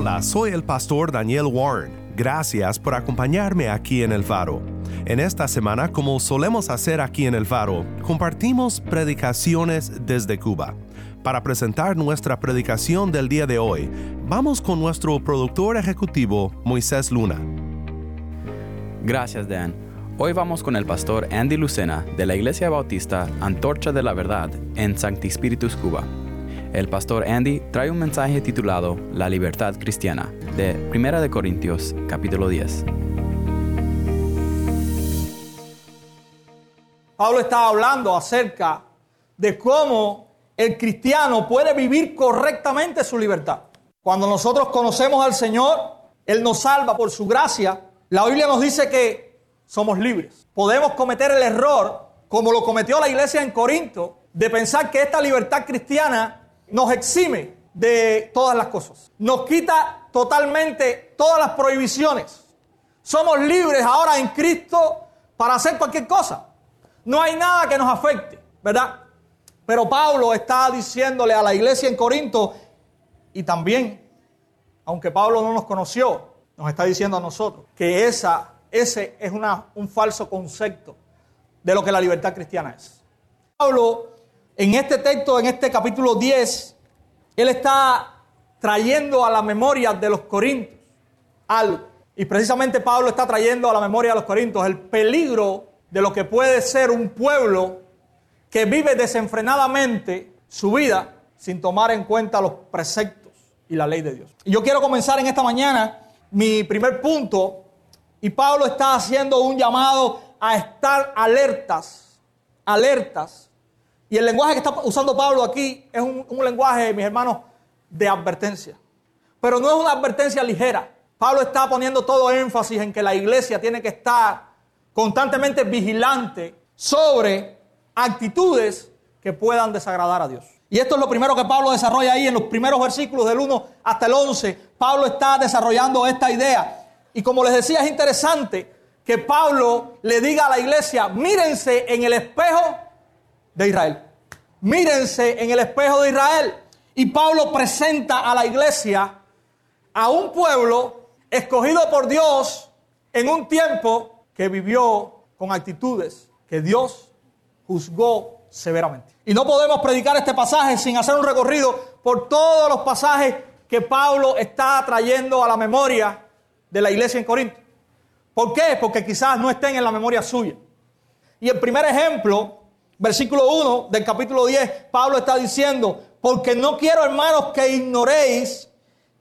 Hola, soy el pastor Daniel Warren. Gracias por acompañarme aquí en El Faro. En esta semana, como solemos hacer aquí en El Faro, compartimos predicaciones desde Cuba. Para presentar nuestra predicación del día de hoy, vamos con nuestro productor ejecutivo, Moisés Luna. Gracias, Dan. Hoy vamos con el pastor Andy Lucena de la Iglesia Bautista Antorcha de la Verdad en Sancti Spiritus, Cuba. El pastor Andy trae un mensaje titulado La libertad cristiana de 1 de Corintios, capítulo 10. Pablo estaba hablando acerca de cómo el cristiano puede vivir correctamente su libertad. Cuando nosotros conocemos al Señor, Él nos salva por su gracia. La Biblia nos dice que somos libres. Podemos cometer el error, como lo cometió la iglesia en Corinto, de pensar que esta libertad cristiana nos exime de todas las cosas. Nos quita totalmente todas las prohibiciones. Somos libres ahora en Cristo para hacer cualquier cosa. No hay nada que nos afecte, ¿verdad? Pero Pablo está diciéndole a la iglesia en Corinto y también, aunque Pablo no nos conoció, nos está diciendo a nosotros que esa, ese es una, un falso concepto de lo que la libertad cristiana es. Pablo en este texto, en este capítulo 10, él está trayendo a la memoria de los corintios algo. Y precisamente Pablo está trayendo a la memoria de los corintios el peligro de lo que puede ser un pueblo que vive desenfrenadamente su vida sin tomar en cuenta los preceptos y la ley de Dios. Y yo quiero comenzar en esta mañana mi primer punto y Pablo está haciendo un llamado a estar alertas, alertas y el lenguaje que está usando Pablo aquí es un, lenguaje, mis hermanos, de advertencia. Pero no es una advertencia ligera. Pablo está poniendo todo énfasis en que la iglesia tiene que estar constantemente vigilante sobre actitudes que puedan desagradar a Dios. Y esto es lo primero que Pablo desarrolla ahí en los primeros versículos del 1 hasta el 11. Pablo está desarrollando esta idea. Y como les decía, es interesante que Pablo le diga a la iglesia, mírense en el espejo de Israel. Mírense en el espejo de Israel. Y Pablo presenta a la iglesia a un pueblo escogido por Dios en un tiempo que vivió con actitudes que Dios juzgó severamente. Y no podemos predicar este pasaje sin hacer un recorrido por todos los pasajes que Pablo está trayendo a la memoria de la iglesia en Corinto. ¿Por qué? Porque quizás no estén en la memoria suya. Y el primer ejemplo Versículo 1 del capítulo 10, Pablo está diciendo, porque no quiero hermanos que ignoréis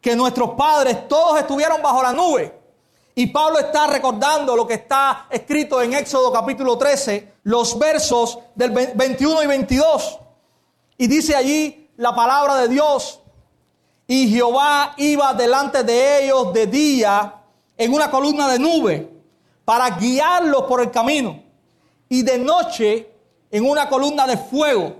que nuestros padres todos estuvieron bajo la nube. Y Pablo está recordando lo que está escrito en Éxodo capítulo 13, los versos del 21 y 22. Y dice allí la palabra de Dios. Y Jehová iba delante de ellos de día en una columna de nube para guiarlos por el camino. Y de noche en una columna de fuego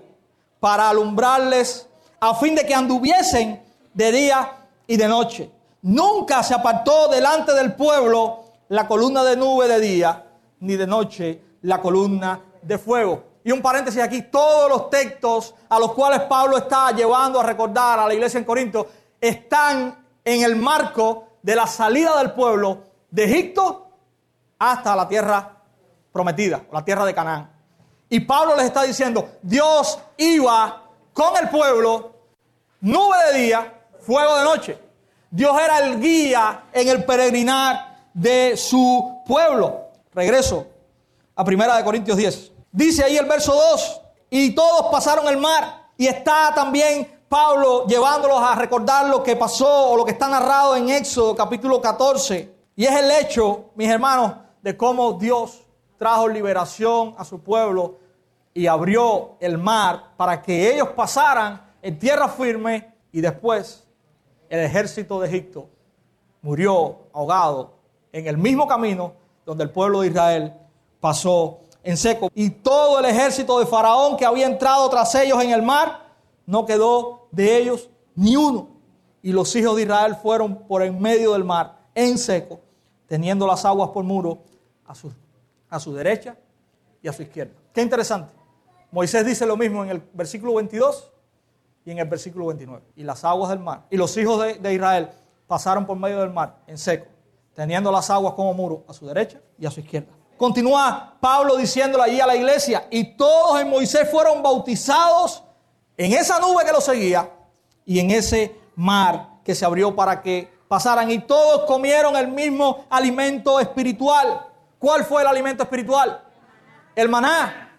para alumbrarles a fin de que anduviesen de día y de noche. Nunca se apartó delante del pueblo la columna de nube de día, ni de noche la columna de fuego. Y un paréntesis aquí, todos los textos a los cuales Pablo está llevando a recordar a la iglesia en Corinto están en el marco de la salida del pueblo de Egipto hasta la tierra prometida, la tierra de Canaán. Y Pablo les está diciendo, Dios iba con el pueblo, nube de día, fuego de noche. Dios era el guía en el peregrinar de su pueblo. Regreso a Primera de Corintios 10. Dice ahí el verso 2, y todos pasaron el mar. Y está también Pablo llevándolos a recordar lo que pasó o lo que está narrado en Éxodo capítulo 14. Y es el hecho, mis hermanos, de cómo Dios trajo liberación a su pueblo y abrió el mar para que ellos pasaran en tierra firme y después el ejército de Egipto murió ahogado en el mismo camino donde el pueblo de Israel pasó en seco. Y todo el ejército de Faraón que había entrado tras ellos en el mar, no quedó de ellos ni uno. Y los hijos de Israel fueron por en medio del mar, en seco, teniendo las aguas por muro a su, a su derecha y a su izquierda. Qué interesante. Moisés dice lo mismo en el versículo 22 y en el versículo 29. Y las aguas del mar. Y los hijos de, Israel pasaron por medio del mar, en seco, teniendo las aguas como muro a su derecha y a su izquierda. Continúa Pablo diciéndole allí a la iglesia, y todos en Moisés fueron bautizados en esa nube que los seguía y en ese mar que se abrió para que pasaran. Y todos comieron el mismo alimento espiritual. ¿Cuál fue el alimento espiritual? El maná.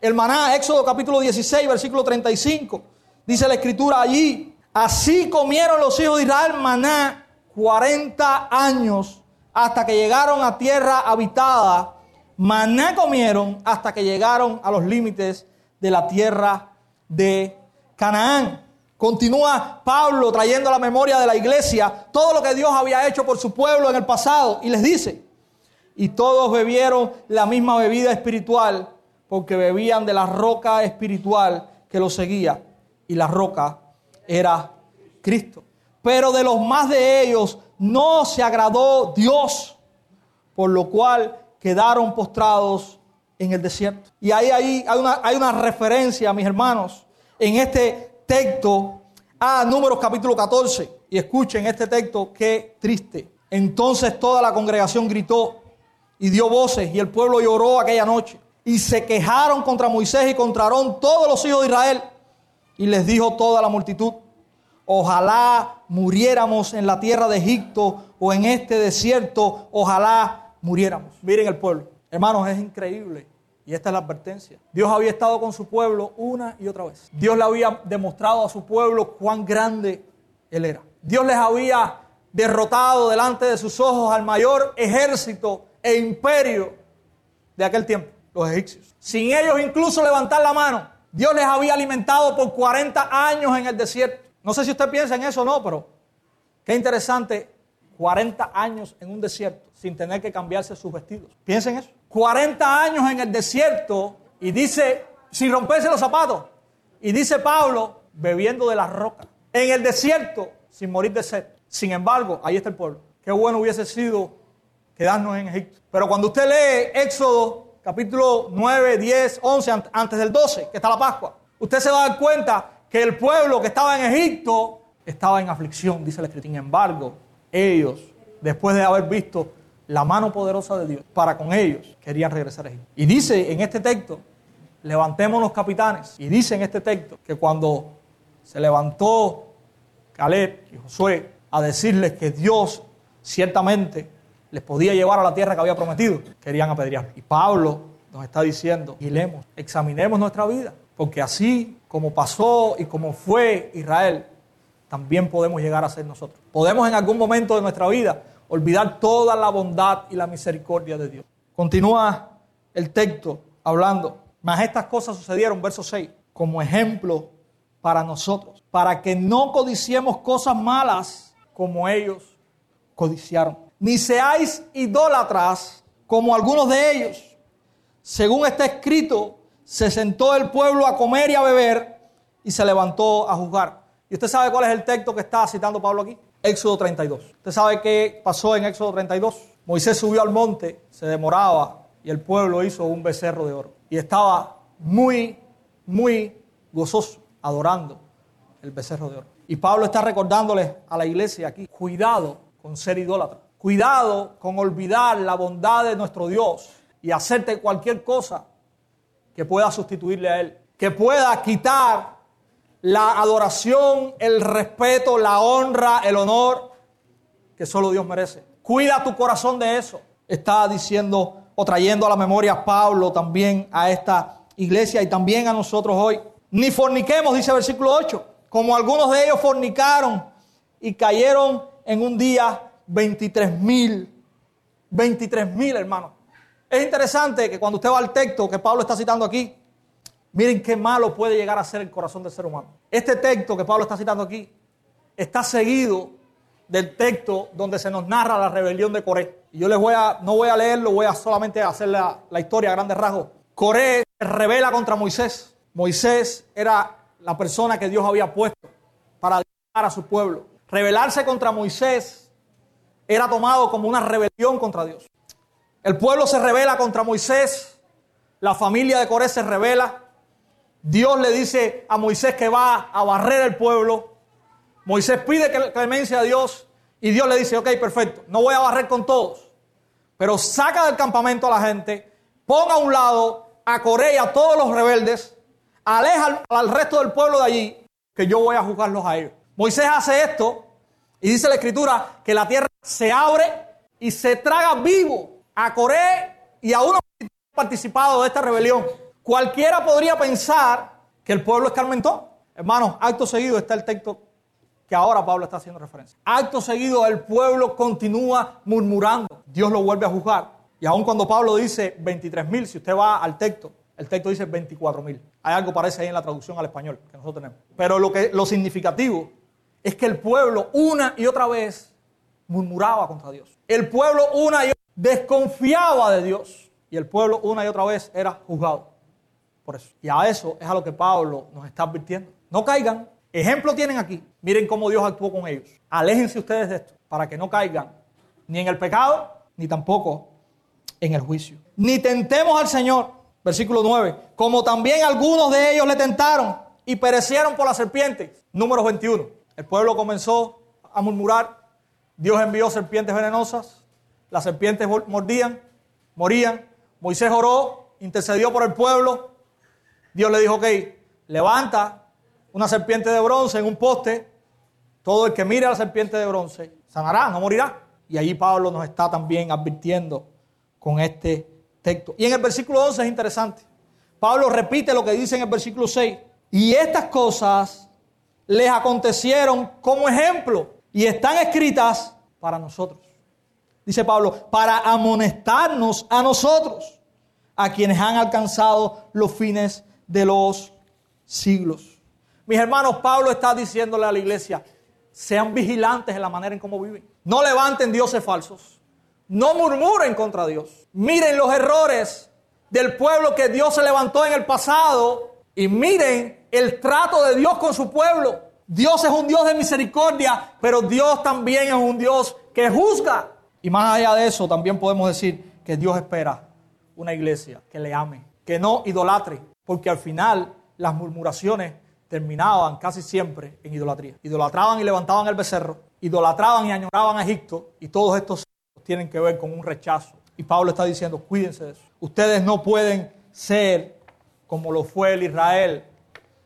El maná, Éxodo capítulo 16, versículo 35. Dice la escritura allí, así comieron los hijos de Israel maná 40 años hasta que llegaron a tierra habitada. Maná comieron hasta que llegaron a los límites de la tierra de Canaán. Continúa Pablo trayendo a la memoria de la iglesia todo lo que Dios había hecho por su pueblo en el pasado y les dice, y todos bebieron la misma bebida espiritual porque bebían de la roca espiritual que los seguía y la roca era Cristo. Pero de los más de ellos no se agradó Dios, por lo cual quedaron postrados en el desierto. Y ahí, ahí hay, una, hay una referencia, mis hermanos, en este texto a Números capítulo 14. Y escuchen este texto, qué triste. Entonces toda la congregación gritó y dio voces y el pueblo lloró aquella noche. Y se quejaron contra Moisés y contra Aarón todos los hijos de Israel. Y les dijo toda la multitud, ojalá muriéramos en la tierra de Egipto o en este desierto, ojalá muriéramos. Miren el pueblo. Hermanos, es increíble. Y esta es la advertencia. Dios había estado con su pueblo una y otra vez. Dios le había demostrado a su pueblo cuán grande Él era. Dios les había derrotado delante de sus ojos al mayor ejército e imperio de aquel tiempo, los egipcios. Sin ellos incluso levantar la mano, Dios les había alimentado por 40 años en el desierto. No sé si usted piensa en eso o no, pero qué interesante, 40 años en un desierto sin tener que cambiarse sus vestidos. Piensen eso. 40 años en el desierto y dice, sin romperse los zapatos. Y dice Pablo, bebiendo de la roca. En el desierto, sin morir de sed. Sin embargo, ahí está el pueblo. Qué bueno hubiese sido quedarnos en Egipto. Pero cuando usted lee Éxodo capítulo 9, 10, 11, antes del 12, que está la Pascua, usted se va a dar cuenta que el pueblo que estaba en Egipto estaba en aflicción, dice la escritura. Sin embargo, ellos, después de haber visto la mano poderosa de Dios para con ellos, querían regresar a Egipto. Y dice en este texto, levantemos los capitanes. Y dice en este texto que cuando se levantó Caleb y Josué a decirles que Dios ciertamente les podía llevar a la tierra que había prometido, querían apedrear. Y Pablo nos está diciendo, y leemos, examinemos nuestra vida, porque así como pasó y como fue Israel, también podemos llegar a ser nosotros. Podemos en algún momento de nuestra vida olvidar toda la bondad y la misericordia de Dios. Continúa el texto hablando, mas estas cosas sucedieron, verso 6, como ejemplo para nosotros, para que no codiciemos cosas malas como ellos codiciaron. Ni seáis idólatras como algunos de ellos. Según está escrito, se sentó el pueblo a comer y a beber y se levantó a juzgar. ¿Y usted sabe cuál es el texto que está citando Pablo aquí? Éxodo 32. ¿Usted sabe qué pasó en Éxodo 32? Moisés subió al monte, se demoraba y el pueblo hizo un becerro de oro. Y estaba muy, muy gozoso adorando el becerro de oro. Y Pablo está recordándoles a la iglesia aquí, cuidado con ser idólatra. Cuidado con olvidar la bondad de nuestro Dios y hacerte cualquier cosa que pueda sustituirle a Él, que pueda quitar la adoración, el respeto, la honra, el honor que solo Dios merece. Cuida tu corazón de eso. Está diciendo o trayendo a la memoria Pablo también a esta iglesia y también a nosotros hoy. Ni forniquemos, dice el versículo 8, como algunos de ellos fornicaron y cayeron en un día 23 mil. 23 mil, hermanos. Es interesante que cuando usted va al texto que Pablo está citando aquí, Miren qué malo puede llegar a ser el corazón del ser humano. Este texto que Pablo está citando aquí está seguido del texto donde se nos narra la rebelión de Coré. Y yo les voy a, no voy a leerlo, voy a solamente hacer la, la historia a grandes rasgos. Coré revela contra Moisés. Moisés era la persona que Dios había puesto para guiar a su pueblo. Rebelarse contra Moisés era tomado como una rebelión contra Dios. El pueblo se revela contra Moisés, la familia de Coré se revela. Dios le dice a Moisés que va a barrer el pueblo. Moisés pide clemencia a Dios y Dios le dice, ok, perfecto, no voy a barrer con todos, pero saca del campamento a la gente, ponga a un lado a Coré y a todos los rebeldes, aleja al, al resto del pueblo de allí, que yo voy a juzgarlos a ellos. Moisés hace esto y dice la escritura que la tierra se abre y se traga vivo a Coré y a uno participado de esta rebelión. Cualquiera podría pensar que el pueblo escarmentó. Hermanos, acto seguido está el texto que ahora Pablo está haciendo referencia. Acto seguido el pueblo continúa murmurando. Dios lo vuelve a juzgar. Y aun cuando Pablo dice 23 mil, si usted va al texto, el texto dice 24 mil. Hay algo parece ahí en la traducción al español que nosotros tenemos. Pero lo significativo es que el pueblo una y otra vez murmuraba contra Dios. El pueblo una y otra desconfiaba de Dios. Y el pueblo una y otra vez era juzgado. Por eso. Y a eso es a lo que Pablo nos está advirtiendo. No caigan. Ejemplo tienen aquí. Miren cómo Dios actuó con ellos. Aléjense ustedes de esto para que no caigan ni en el pecado ni tampoco en el juicio. Ni tentemos al Señor. Versículo 9. Como también algunos de ellos le tentaron y perecieron por la serpiente. Número 21. El pueblo comenzó a murmurar. Dios envió serpientes venenosas. Las serpientes mordían, morían. Moisés oró, intercedió por el pueblo. Dios le dijo, ok, levanta una serpiente de bronce en un poste. Todo el que mire a la serpiente de bronce sanará, no morirá. Y allí Pablo nos está también advirtiendo con este texto. Y en el versículo 11 es interesante. Pablo repite lo que dice en el versículo 6. Y estas cosas les acontecieron como ejemplo y están escritas para nosotros. Dice Pablo, para amonestarnos a nosotros, a quienes han alcanzado los fines de los siglos. Mis hermanos, Pablo está diciéndole a la iglesia, sean vigilantes en la manera en cómo viven. No levanten dioses falsos. No murmuren contra Dios. Miren los errores del pueblo que Dios se levantó en el pasado y miren el trato de Dios con su pueblo. Dios es un Dios de misericordia, pero Dios también es un Dios que juzga. Y más allá de eso, también podemos decir que Dios espera una iglesia que le ame, que no idolatre, porque al final las murmuraciones terminaban casi siempre en idolatría. Idolatraban y levantaban el becerro, idolatraban y añoraban a Egipto, y todos estos tienen que ver con un rechazo. Y Pablo está diciendo, cuídense de eso. Ustedes no pueden ser como lo fue el Israel,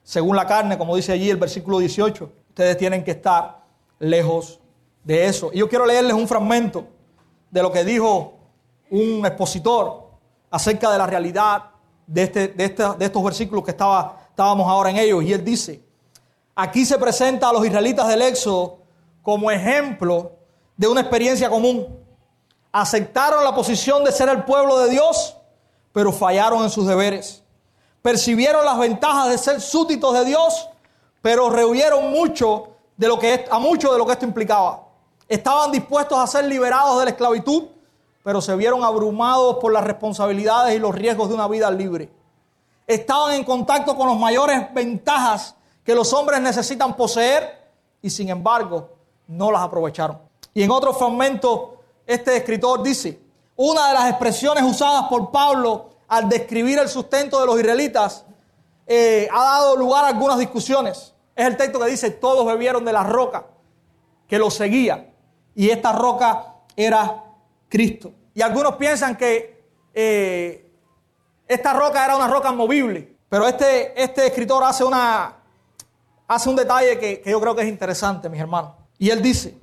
según la carne, como dice allí el versículo 18. Ustedes tienen que estar lejos de eso. Y yo quiero leerles un fragmento de lo que dijo un expositor acerca de la realidad de, este, de, de estos versículos que estábamos ahora en ellos. Y él dice, aquí se presenta a los israelitas del Éxodo como ejemplo de una experiencia común. Aceptaron la posición de ser el pueblo de Dios, pero fallaron en sus deberes. Percibieron las ventajas de ser súbditos de Dios, pero rehuyeron mucho de lo que, a mucho de lo que esto implicaba. Estaban dispuestos a ser liberados de la esclavitud, pero se vieron abrumados por las responsabilidades y los riesgos de una vida libre. Estaban en contacto con las mayores ventajas que los hombres necesitan poseer y sin embargo no las aprovecharon. Y en otro fragmento este escritor dice, una de las expresiones usadas por Pablo al describir el sustento de los israelitas eh, ha dado lugar a algunas discusiones. Es el texto que dice, todos bebieron de la roca que los seguía y esta roca era Cristo. Y algunos piensan que eh, esta roca era una roca movible, pero este, este escritor hace, una, hace un detalle que, que yo creo que es interesante, mis hermanos. Y él dice,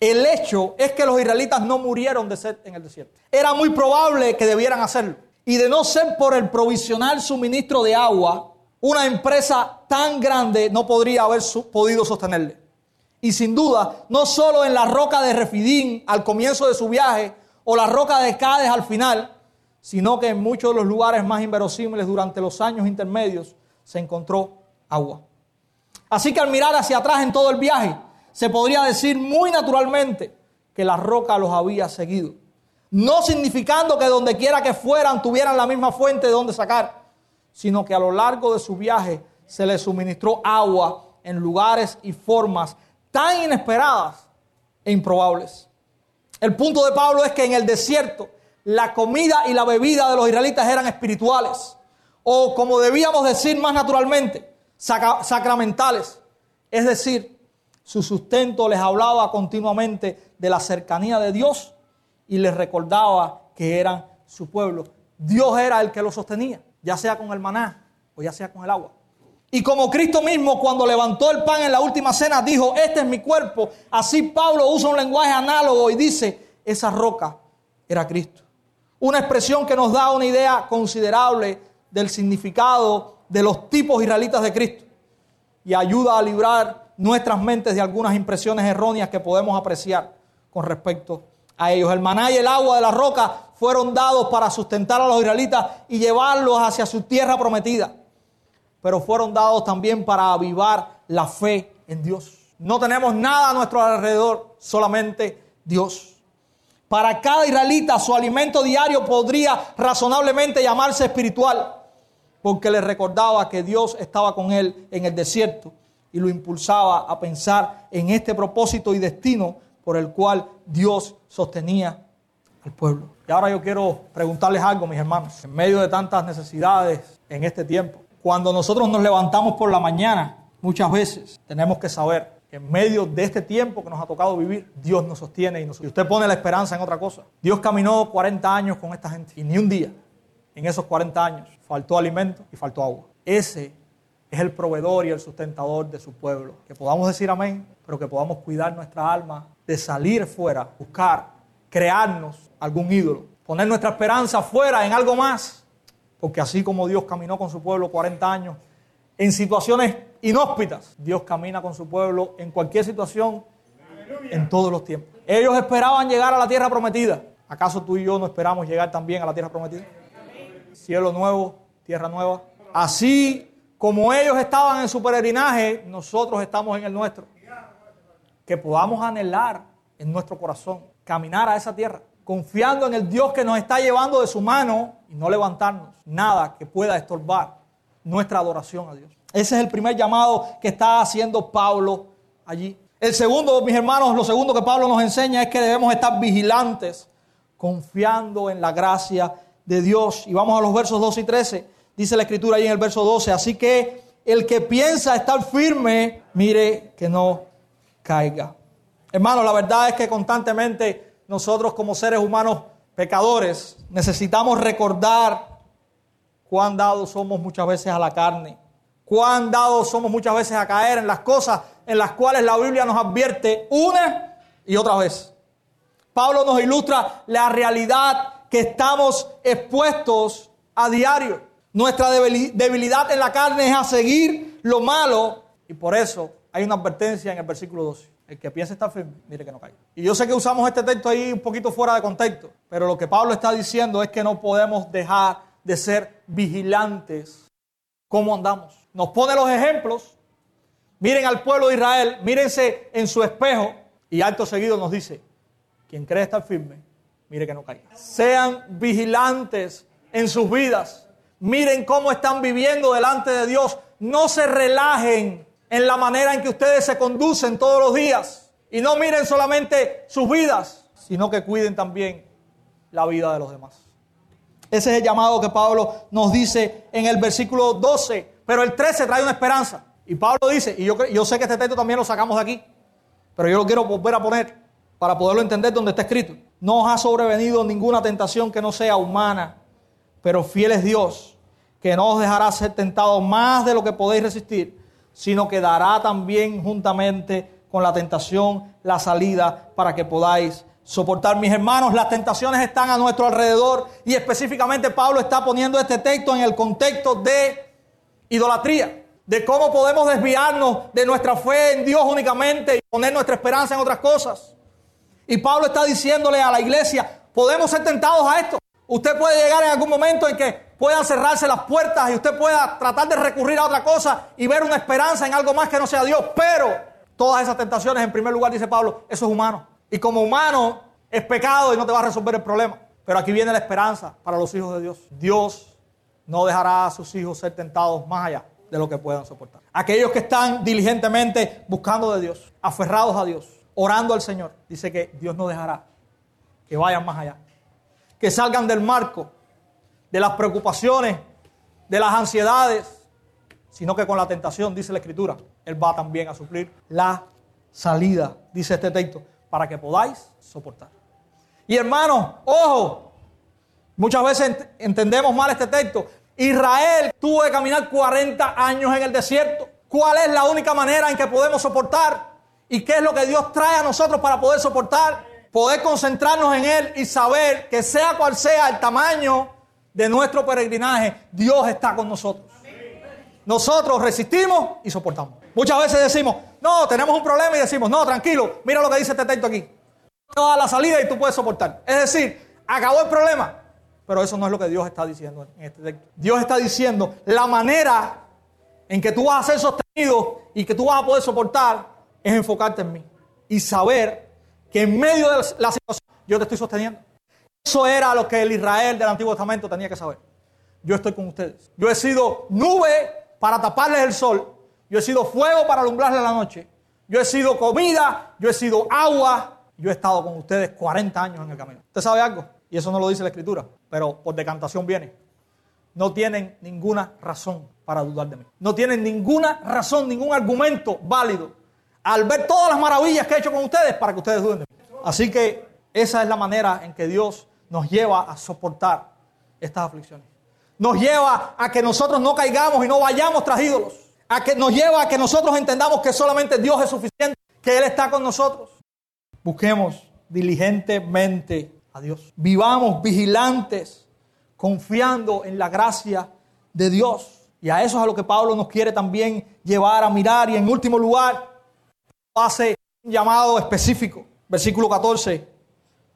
el hecho es que los israelitas no murieron de sed en el desierto. Era muy probable que debieran hacerlo. Y de no ser por el provisional suministro de agua, una empresa tan grande no podría haber podido sostenerle. Y sin duda, no solo en la roca de Refidín al comienzo de su viaje o la roca de Cádiz al final, sino que en muchos de los lugares más inverosímiles durante los años intermedios se encontró agua. Así que al mirar hacia atrás en todo el viaje, se podría decir muy naturalmente que la roca los había seguido. No significando que donde quiera que fueran tuvieran la misma fuente de donde sacar, sino que a lo largo de su viaje se les suministró agua en lugares y formas tan inesperadas e improbables. El punto de Pablo es que en el desierto la comida y la bebida de los israelitas eran espirituales, o como debíamos decir más naturalmente, sacramentales. Es decir, su sustento les hablaba continuamente de la cercanía de Dios y les recordaba que eran su pueblo. Dios era el que los sostenía, ya sea con el maná o ya sea con el agua. Y como Cristo mismo cuando levantó el pan en la última cena dijo, este es mi cuerpo, así Pablo usa un lenguaje análogo y dice, esa roca era Cristo. Una expresión que nos da una idea considerable del significado de los tipos israelitas de Cristo y ayuda a librar nuestras mentes de algunas impresiones erróneas que podemos apreciar con respecto a ellos. El maná y el agua de la roca fueron dados para sustentar a los israelitas y llevarlos hacia su tierra prometida, pero fueron dados también para avivar la fe en Dios. No tenemos nada a nuestro alrededor, solamente Dios. Para cada israelita su alimento diario podría razonablemente llamarse espiritual porque le recordaba que Dios estaba con él en el desierto y lo impulsaba a pensar en este propósito y destino por el cual Dios sostenía al pueblo. Y ahora yo quiero preguntarles algo, mis hermanos, en medio de tantas necesidades en este tiempo. Cuando nosotros nos levantamos por la mañana, muchas veces tenemos que saber que en medio de este tiempo que nos ha tocado vivir, Dios nos sostiene y, nos, y usted pone la esperanza en otra cosa. Dios caminó 40 años con esta gente y ni un día en esos 40 años faltó alimento y faltó agua. Ese es el proveedor y el sustentador de su pueblo. Que podamos decir amén, pero que podamos cuidar nuestra alma de salir fuera, buscar, crearnos algún ídolo, poner nuestra esperanza fuera en algo más. Porque así como Dios caminó con su pueblo 40 años en situaciones inhóspitas, Dios camina con su pueblo en cualquier situación, en todos los tiempos. Ellos esperaban llegar a la tierra prometida. ¿Acaso tú y yo no esperamos llegar también a la tierra prometida? cielo nuevo, tierra nueva. Así como ellos estaban en su peregrinaje, nosotros estamos en el nuestro. Que podamos anhelar en nuestro corazón, caminar a esa tierra, confiando en el Dios que nos está llevando de su mano y no levantarnos nada que pueda estorbar nuestra adoración a Dios. Ese es el primer llamado que está haciendo Pablo allí. El segundo, mis hermanos, lo segundo que Pablo nos enseña es que debemos estar vigilantes, confiando en la gracia de Dios. Y vamos a los versos 12 y 13. Dice la escritura ahí en el verso 12. Así que el que piensa estar firme, mire que no caiga. Hermano, la verdad es que constantemente nosotros como seres humanos pecadores necesitamos recordar cuán dados somos muchas veces a la carne, cuán dados somos muchas veces a caer en las cosas en las cuales la Biblia nos advierte una y otra vez. Pablo nos ilustra la realidad que estamos expuestos a diario. Nuestra debilidad en la carne es a seguir lo malo y por eso hay una advertencia en el versículo 12. El que piense estar firme, mire que no caiga. Y yo sé que usamos este texto ahí un poquito fuera de contexto, pero lo que Pablo está diciendo es que no podemos dejar de ser vigilantes cómo andamos. Nos pone los ejemplos. Miren al pueblo de Israel, mírense en su espejo y alto seguido nos dice, quien cree estar firme, mire que no caiga. Sean vigilantes en sus vidas. Miren cómo están viviendo delante de Dios. No se relajen en la manera en que ustedes se conducen todos los días. Y no miren solamente sus vidas, sino que cuiden también la vida de los demás. Ese es el llamado que Pablo nos dice en el versículo 12. Pero el 13 trae una esperanza. Y Pablo dice, y yo, yo sé que este texto también lo sacamos de aquí, pero yo lo quiero volver a poner para poderlo entender donde está escrito. No os ha sobrevenido ninguna tentación que no sea humana, pero fiel es Dios, que no os dejará ser tentados más de lo que podéis resistir, sino que dará también juntamente con la tentación la salida para que podáis soportar. Mis hermanos, las tentaciones están a nuestro alrededor y específicamente Pablo está poniendo este texto en el contexto de idolatría, de cómo podemos desviarnos de nuestra fe en Dios únicamente y poner nuestra esperanza en otras cosas. Y Pablo está diciéndole a la iglesia, podemos ser tentados a esto. Usted puede llegar en algún momento en que puedan cerrarse las puertas y usted pueda tratar de recurrir a otra cosa y ver una esperanza en algo más que no sea Dios. Pero todas esas tentaciones, en primer lugar, dice Pablo, eso es humano. Y como humano es pecado y no te va a resolver el problema. Pero aquí viene la esperanza para los hijos de Dios. Dios no dejará a sus hijos ser tentados más allá de lo que puedan soportar. Aquellos que están diligentemente buscando de Dios, aferrados a Dios, orando al Señor, dice que Dios no dejará que vayan más allá. Que salgan del marco, de las preocupaciones, de las ansiedades, sino que con la tentación, dice la Escritura, Él va también a suplir la salida, dice este texto, para que podáis soportar. Y hermanos, ojo, muchas veces entendemos mal este texto. Israel tuvo que caminar 40 años en el desierto. ¿Cuál es la única manera en que podemos soportar? ¿Y qué es lo que Dios trae a nosotros para poder soportar? Poder concentrarnos en Él y saber que sea cual sea el tamaño de nuestro peregrinaje, Dios está con nosotros. Nosotros resistimos y soportamos. Muchas veces decimos, no, tenemos un problema y decimos, no, tranquilo, mira lo que dice este texto aquí. Toda la salida y tú puedes soportar. Es decir, acabó el problema. Pero eso no es lo que Dios está diciendo en este texto. Dios está diciendo la manera en que tú vas a ser sostenido y que tú vas a poder soportar es enfocarte en mí y saber que en medio de la situación yo te estoy sosteniendo. Eso era lo que el Israel del Antiguo Testamento tenía que saber. Yo estoy con ustedes. Yo he sido nube para taparles el sol. Yo he sido fuego para alumbrarles la noche. Yo he sido comida. Yo he sido agua. Yo he estado con ustedes 40 años en el camino. ¿Usted sabe algo? Y eso no lo dice la Escritura, pero por decantación viene. No tienen ninguna razón para dudar de mí. No tienen ninguna razón, ningún argumento válido al ver todas las maravillas que he hecho con ustedes para que ustedes duden. Así que esa es la manera en que Dios nos lleva a soportar estas aflicciones. Nos lleva a que nosotros no caigamos y no vayamos tras ídolos. A que nos lleva a que nosotros entendamos que solamente Dios es suficiente, que Él está con nosotros. Busquemos diligentemente a Dios. Vivamos vigilantes, confiando en la gracia de Dios. Y a eso es a lo que Pablo nos quiere también llevar a mirar. Y en último lugar, hace un llamado específico. Versículo 14.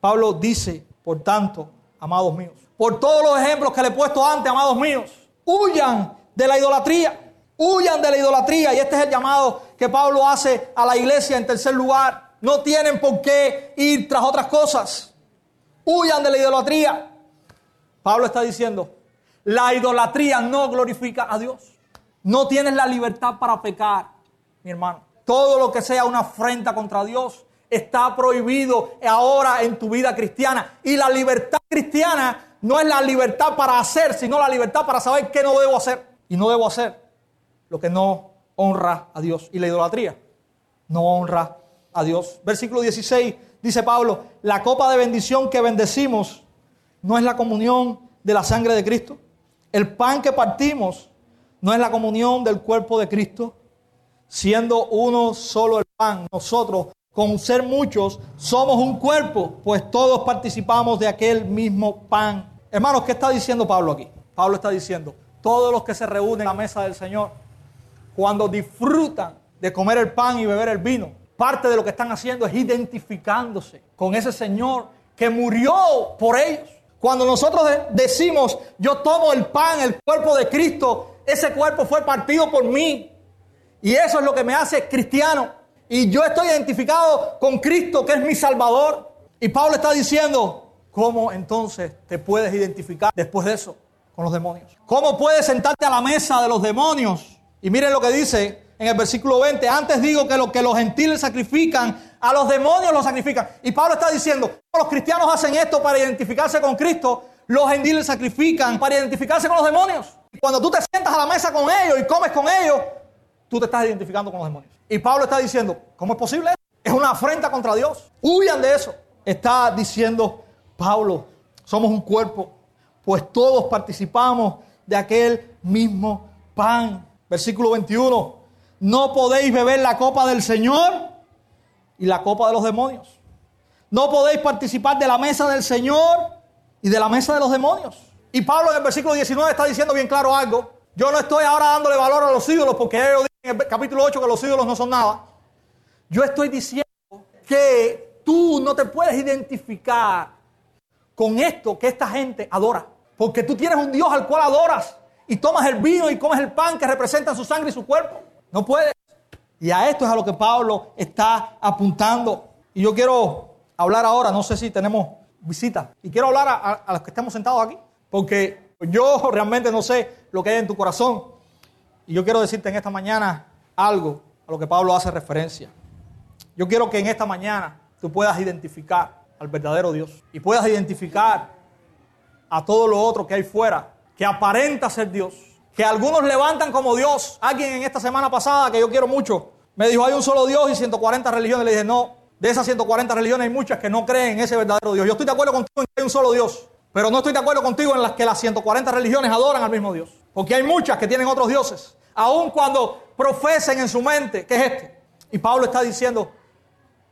Pablo dice, por tanto, amados míos, por todos los ejemplos que le he puesto antes, amados míos, huyan de la idolatría, huyan de la idolatría. Y este es el llamado que Pablo hace a la iglesia en tercer lugar. No tienen por qué ir tras otras cosas. Huyan de la idolatría. Pablo está diciendo, la idolatría no glorifica a Dios. No tienes la libertad para pecar, mi hermano. Todo lo que sea una afrenta contra Dios está prohibido ahora en tu vida cristiana. Y la libertad cristiana no es la libertad para hacer, sino la libertad para saber qué no debo hacer. Y no debo hacer lo que no honra a Dios. Y la idolatría no honra a Dios. Versículo 16 dice Pablo, la copa de bendición que bendecimos no es la comunión de la sangre de Cristo. El pan que partimos no es la comunión del cuerpo de Cristo. Siendo uno solo el pan, nosotros con ser muchos, somos un cuerpo, pues todos participamos de aquel mismo pan. Hermanos, ¿qué está diciendo Pablo aquí? Pablo está diciendo, todos los que se reúnen en la mesa del Señor, cuando disfrutan de comer el pan y beber el vino, parte de lo que están haciendo es identificándose con ese Señor que murió por ellos. Cuando nosotros decimos, yo tomo el pan, el cuerpo de Cristo, ese cuerpo fue partido por mí. Y eso es lo que me hace cristiano y yo estoy identificado con Cristo, que es mi Salvador. Y Pablo está diciendo, ¿cómo entonces te puedes identificar después de eso con los demonios? ¿Cómo puedes sentarte a la mesa de los demonios? Y miren lo que dice en el versículo 20. Antes digo que lo que los gentiles sacrifican, a los demonios los sacrifican. Y Pablo está diciendo, los cristianos hacen esto para identificarse con Cristo, los gentiles sacrifican para identificarse con los demonios. Cuando tú te sientas a la mesa con ellos y comes con ellos, tú te estás identificando con los demonios. Y Pablo está diciendo, ¿cómo es posible? Es una afrenta contra Dios. Huyan de eso. Está diciendo Pablo, somos un cuerpo, pues todos participamos de aquel mismo pan. Versículo 21, no podéis beber la copa del Señor y la copa de los demonios. No podéis participar de la mesa del Señor y de la mesa de los demonios. Y Pablo en el versículo 19 está diciendo bien claro algo. Yo no estoy ahora dándole valor a los ídolos porque ellos en el capítulo 8 que los ídolos no son nada. Yo estoy diciendo que tú no te puedes identificar con esto que esta gente adora. Porque tú tienes un Dios al cual adoras y tomas el vino y comes el pan que representa su sangre y su cuerpo. No puedes. Y a esto es a lo que Pablo está apuntando. Y yo quiero hablar ahora, no sé si tenemos visita, y quiero hablar a, a los que estamos sentados aquí, porque yo realmente no sé lo que hay en tu corazón. Y yo quiero decirte en esta mañana algo a lo que Pablo hace referencia. Yo quiero que en esta mañana tú puedas identificar al verdadero Dios y puedas identificar a todo lo otro que hay fuera, que aparenta ser Dios, que algunos levantan como Dios. Alguien en esta semana pasada, que yo quiero mucho, me dijo, hay un solo Dios y 140 religiones. Le dije, no, de esas 140 religiones hay muchas que no creen en ese verdadero Dios. Yo estoy de acuerdo contigo en que hay un solo Dios, pero no estoy de acuerdo contigo en las que las 140 religiones adoran al mismo Dios. Porque hay muchas que tienen otros dioses, aun cuando profesen en su mente que es este. Y Pablo está diciendo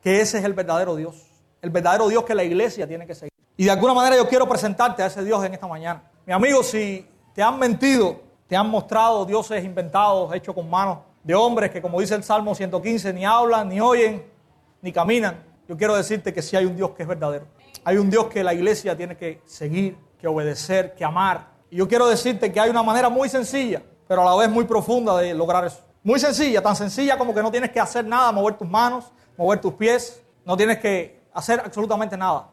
que ese es el verdadero Dios, el verdadero Dios que la iglesia tiene que seguir. Y de alguna manera yo quiero presentarte a ese Dios en esta mañana. Mi amigo, si te han mentido, te han mostrado dioses inventados, hechos con manos de hombres que, como dice el Salmo 115, ni hablan, ni oyen, ni caminan, yo quiero decirte que sí hay un Dios que es verdadero. Hay un Dios que la iglesia tiene que seguir, que obedecer, que amar. Y yo quiero decirte que hay una manera muy sencilla, pero a la vez muy profunda de lograr eso. Muy sencilla, tan sencilla como que no tienes que hacer nada, mover tus manos, mover tus pies, no tienes que hacer absolutamente nada.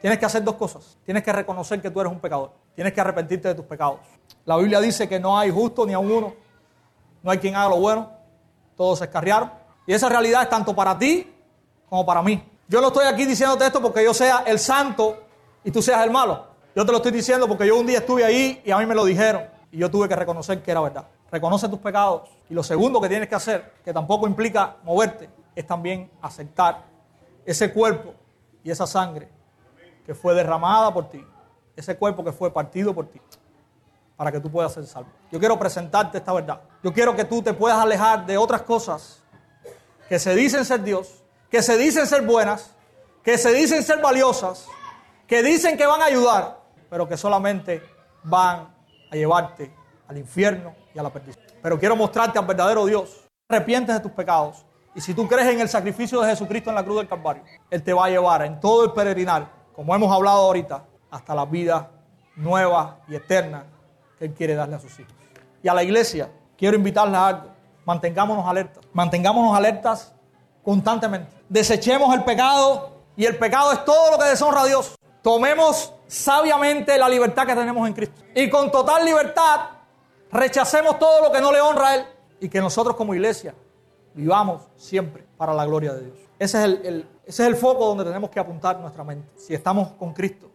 Tienes que hacer dos cosas. Tienes que reconocer que tú eres un pecador. Tienes que arrepentirte de tus pecados. La Biblia dice que no hay justo ni a uno. No hay quien haga lo bueno. Todos se escarriaron. Y esa realidad es tanto para ti como para mí. Yo no estoy aquí diciéndote esto porque yo sea el santo y tú seas el malo. Yo te lo estoy diciendo porque yo un día estuve ahí y a mí me lo dijeron. Y yo tuve que reconocer que era verdad. Reconoce tus pecados. Y lo segundo que tienes que hacer, que tampoco implica moverte, es también aceptar ese cuerpo y esa sangre que fue derramada por ti, ese cuerpo que fue partido por ti, para que tú puedas ser salvo. Yo quiero presentarte esta verdad. Yo quiero que tú te puedas alejar de otras cosas que se dicen ser Dios, que se dicen ser buenas, que se dicen ser valiosas, que dicen que van a ayudar, pero que solamente van a llevarte al infierno y a la perdición. Pero quiero mostrarte al verdadero Dios. Arrepientes de tus pecados. Y si tú crees en el sacrificio de Jesucristo en la cruz del Calvario, Él te va a llevar en todo el peregrinar, como hemos hablado ahorita, hasta la vida nueva y eterna que Él quiere darle a sus hijos. Y a la iglesia, quiero invitarles a algo. Mantengámonos alertas. Mantengámonos alertas constantemente. Desechemos el pecado y el pecado es todo lo que deshonra a Dios. Tomemos sabiamente la libertad que tenemos en Cristo. Y con total libertad rechacemos todo lo que no le honra a Él. Y que nosotros como iglesia vivamos siempre para la gloria de Dios. Ese es el, el, ese es el foco donde tenemos que apuntar nuestra mente. Si estamos con Cristo,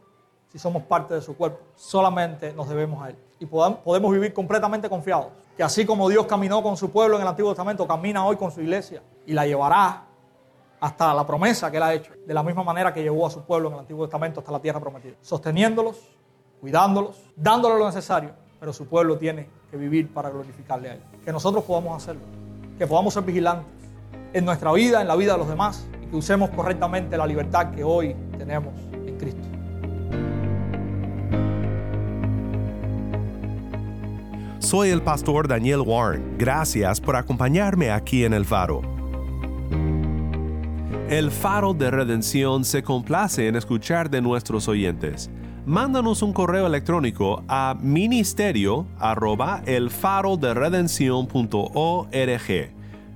si somos parte de su cuerpo, solamente nos debemos a Él. Y podemos vivir completamente confiados. Que así como Dios caminó con su pueblo en el Antiguo Testamento, camina hoy con su iglesia y la llevará hasta la promesa que Él ha hecho, de la misma manera que llevó a su pueblo en el Antiguo Testamento hasta la tierra prometida, sosteniéndolos, cuidándolos, dándoles lo necesario, pero su pueblo tiene que vivir para glorificarle a Él. Que nosotros podamos hacerlo, que podamos ser vigilantes en nuestra vida, en la vida de los demás, y que usemos correctamente la libertad que hoy tenemos en Cristo. Soy el pastor Daniel Warren. Gracias por acompañarme aquí en el faro. El faro de redención se complace en escuchar de nuestros oyentes. Mándanos un correo electrónico a ministerio arroba el faro de.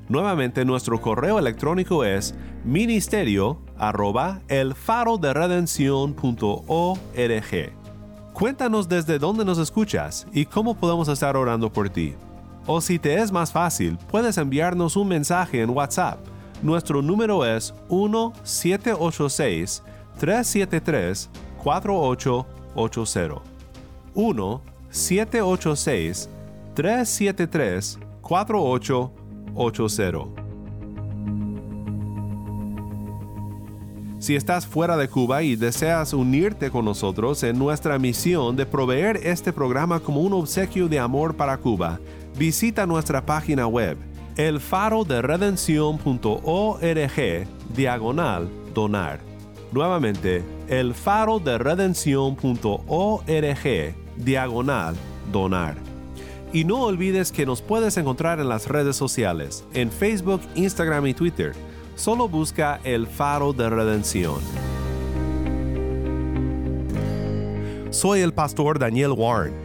Nuevamente nuestro correo electrónico es ministerio arroba el. Cuéntanos desde dónde nos escuchas y cómo podemos estar orando por ti. O si te es más fácil, puedes enviarnos un mensaje en WhatsApp. Nuestro número es 1-786-373-4880. 1-786-373-4880. Si estás fuera de Cuba y deseas unirte con nosotros en nuestra misión de proveer este programa como un obsequio de amor para Cuba, visita nuestra página web elfaroderedención.org diagonal donar. Nuevamente, elfaroderedención.org diagonal donar. Y no olvides que nos puedes encontrar en las redes sociales, en Facebook, Instagram y Twitter. Solo busca El Faro de Redención. soy el pastor Daniel Warren.